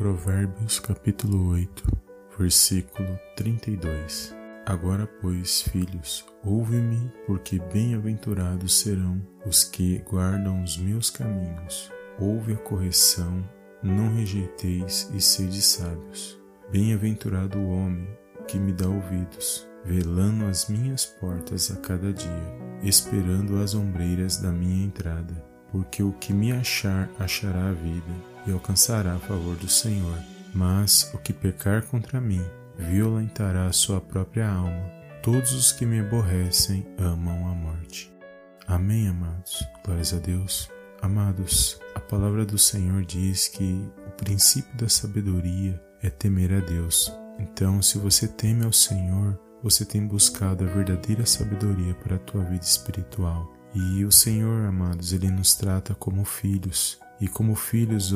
Provérbios capítulo 8, versículo 32. Agora, pois, filhos, ouve-me, porque bem-aventurados serão os que guardam os meus caminhos. Ouve a correção, não rejeiteis e sede sábios. Bem-aventurado o homem que me dá ouvidos, velando as minhas portas a cada dia, esperando as ombreiras da minha entrada, porque o que me achar achará a vida e alcançará favor do Senhor. Mas o que pecar contra mim violentará a sua própria alma. Todos os que me aborrecem amam a morte. Amém, amados. Glórias a Deus. Amados, a palavra do Senhor diz que o princípio da sabedoria é temer a Deus. Então, se você teme ao Senhor, você tem buscado a verdadeira sabedoria para a tua vida espiritual. E o Senhor, amados, ele nos trata como filhos. E como filhos,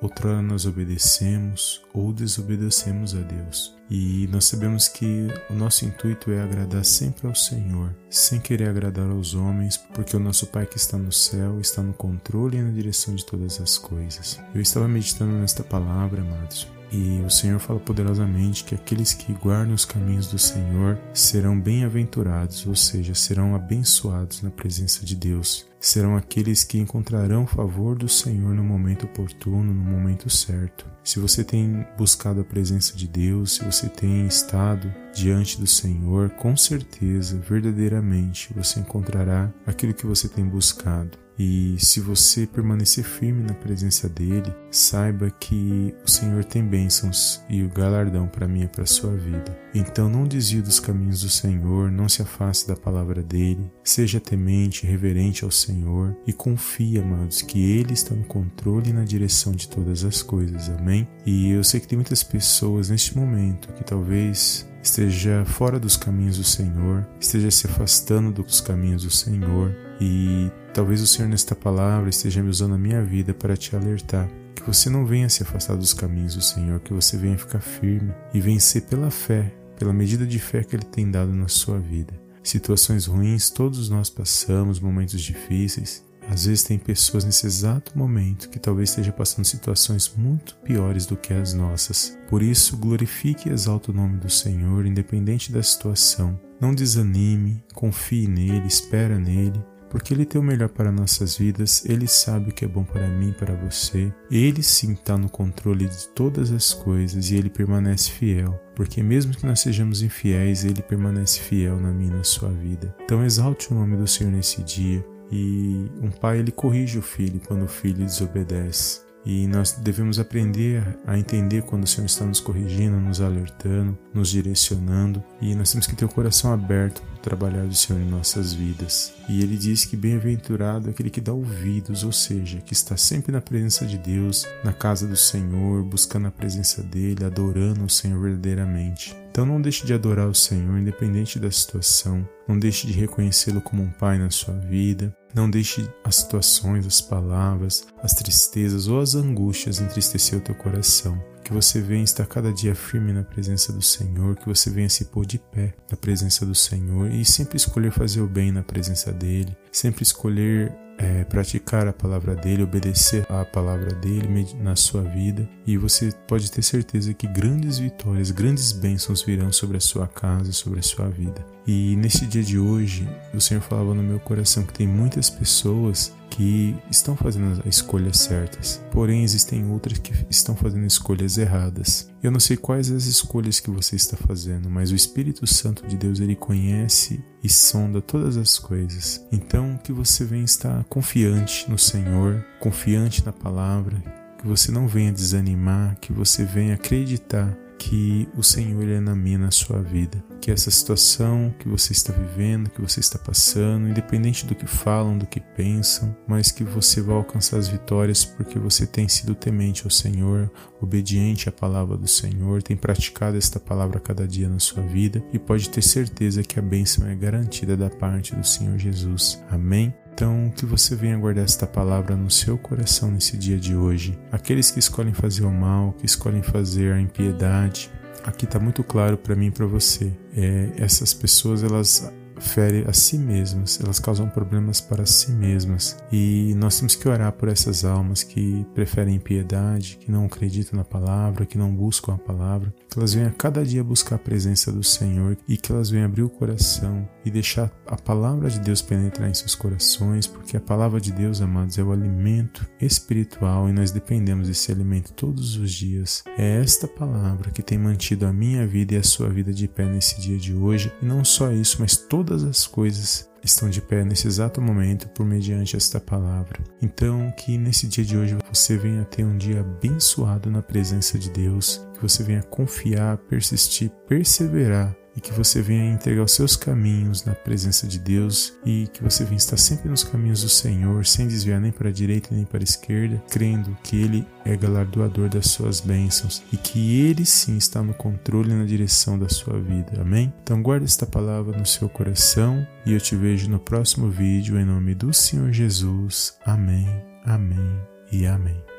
outrora nós obedecemos ou desobedecemos a Deus. E nós sabemos que o nosso intuito é agradar sempre ao Senhor, sem querer agradar aos homens, porque o nosso Pai que está no céu está no controle e na direção de todas as coisas. Eu estava meditando nesta palavra, amados, e o Senhor fala poderosamente que aqueles que guardam os caminhos do Senhor serão bem-aventurados, ou seja, serão abençoados na presença de Deus. Serão aqueles que encontrarão o favor do Senhor no momento oportuno, no momento certo. Se você tem buscado a presença de Deus, se você tem estado diante do Senhor, com certeza, verdadeiramente, você encontrará aquilo que você tem buscado. E se você permanecer firme na presença dele, saiba que o Senhor tem bênçãos e o galardão para mim e para a sua vida. Então não desvie dos caminhos do Senhor, não se afaste da palavra dele, seja temente, reverente ao Senhor e confie, amados, que ele está no controle e na direção de todas as coisas. Amém? E eu sei que tem muitas pessoas neste momento que talvez esteja fora dos caminhos do Senhor, esteja se afastando dos caminhos do Senhor e talvez o Senhor nesta palavra esteja me usando a minha vida para te alertar que você não venha se afastar dos caminhos do Senhor, que você venha ficar firme e vencer pela fé, pela medida de fé que Ele tem dado na sua vida. Situações ruins todos nós passamos, momentos difíceis, às vezes tem pessoas nesse exato momento que talvez esteja passando situações muito piores do que as nossas. Por isso, glorifique e exalte o nome do Senhor, independente da situação. Não desanime, confie nele, espera nele, porque Ele tem o melhor para nossas vidas, Ele sabe o que é bom para mim e para você. Ele sim está no controle de todas as coisas e Ele permanece fiel, porque mesmo que nós sejamos infiéis, Ele permanece fiel na minha e na sua vida. Então exalte o nome do Senhor nesse dia, e um pai ele corrige o filho quando o filho desobedece. E nós devemos aprender a entender quando o Senhor está nos corrigindo, nos alertando, nos direcionando. E nós temos que ter o coração aberto para trabalhar do Senhor em nossas vidas. E ele diz que bem-aventurado é aquele que dá ouvidos, ou seja, que está sempre na presença de Deus, na casa do Senhor, buscando a presença dele, adorando o Senhor verdadeiramente. Então não deixe de adorar o Senhor, independente da situação. Não deixe de reconhecê-lo como um pai na sua vida. Não deixe as situações, as palavras, as tristezas ou as angústias entristecer o teu coração. Que você venha estar cada dia firme na presença do Senhor, que você venha se pôr de pé na presença do Senhor e sempre escolher fazer o bem na presença dele, sempre escolher é, praticar a palavra dele, obedecer à palavra dele na sua vida, e você pode ter certeza que grandes vitórias, grandes bênçãos virão sobre a sua casa, sobre a sua vida. E nesse dia de hoje, o Senhor falava no meu coração que tem muitas pessoas que estão fazendo as escolhas certas, porém existem outras que estão fazendo escolhas erradas. Eu não sei quais as escolhas que você está fazendo, mas o Espírito Santo de Deus ele conhece e sonda todas as coisas. Então que você venha estar confiante no Senhor, confiante na palavra, que você não venha desanimar, que você venha acreditar que o Senhor na minha, na sua vida. Que essa situação que você está vivendo, que você está passando, independente do que falam, do que pensam, mas que você vai alcançar as vitórias porque você tem sido temente ao Senhor, obediente à palavra do Senhor, tem praticado esta palavra cada dia na sua vida e pode ter certeza que a bênção é garantida da parte do Senhor Jesus. Amém? Então, que você venha guardar esta palavra no seu coração nesse dia de hoje. Aqueles que escolhem fazer o mal, que escolhem fazer a impiedade, aqui está muito claro para mim e para você. É, essas pessoas elas ferem a si mesmas, elas causam problemas para si mesmas. E nós temos que orar por essas almas que preferem piedade, que não acreditam na palavra, que não buscam a palavra, que elas venham a cada dia buscar a presença do Senhor e que elas venham abrir o coração e deixar a palavra de Deus penetrar em seus corações, porque a palavra de Deus, amados, é o alimento espiritual e nós dependemos desse alimento todos os dias. É esta palavra que tem mantido a minha vida e a sua vida de pé nesse dia de hoje, e não só isso, mas todas as coisas estão de pé nesse exato momento por mediante esta palavra. Então, que nesse dia de hoje você venha ter um dia abençoado na presença de Deus, que você venha confiar, persistir, perseverar e que você venha entregar os seus caminhos na presença de Deus e que você venha estar sempre nos caminhos do Senhor, sem desviar nem para a direita nem para a esquerda, crendo que Ele é galardoador das suas bênçãos e que Ele sim está no controle e na direção da sua vida. Amém? Então guarde esta palavra no seu coração e eu te vejo no próximo vídeo em nome do Senhor Jesus. Amém, amém e amém.